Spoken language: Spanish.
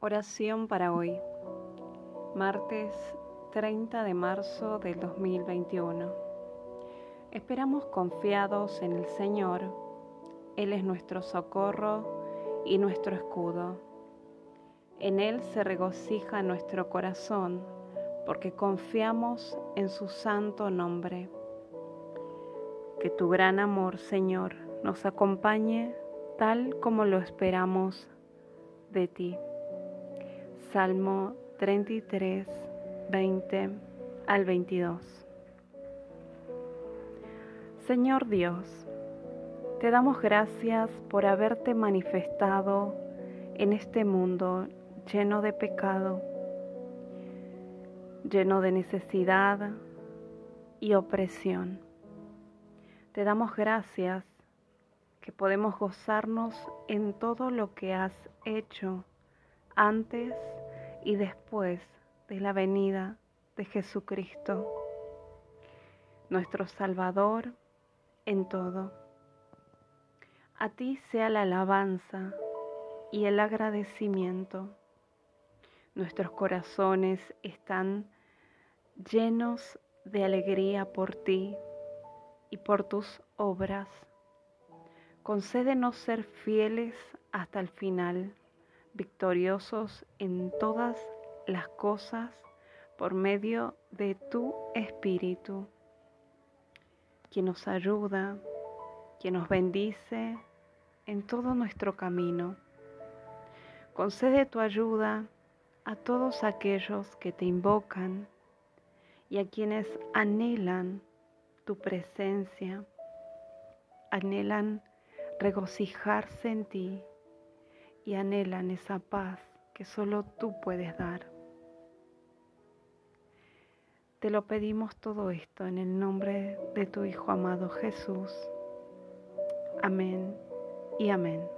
Oración para hoy, martes 30 de marzo del 2021. Esperamos confiados en el Señor. Él es nuestro socorro y nuestro escudo. En Él se regocija nuestro corazón porque confiamos en su santo nombre. Que tu gran amor, Señor, nos acompañe tal como lo esperamos de ti. Salmo 33, 20 al 22. Señor Dios, te damos gracias por haberte manifestado en este mundo lleno de pecado, lleno de necesidad y opresión. Te damos gracias que podemos gozarnos en todo lo que has hecho antes y después de la venida de Jesucristo, nuestro Salvador en todo. A ti sea la alabanza y el agradecimiento. Nuestros corazones están llenos de alegría por ti y por tus obras. Concédenos ser fieles hasta el final victoriosos en todas las cosas por medio de tu Espíritu, quien nos ayuda, quien nos bendice en todo nuestro camino. Concede tu ayuda a todos aquellos que te invocan y a quienes anhelan tu presencia, anhelan regocijarse en ti y anhelan esa paz que solo tú puedes dar. Te lo pedimos todo esto en el nombre de tu Hijo amado Jesús. Amén y amén.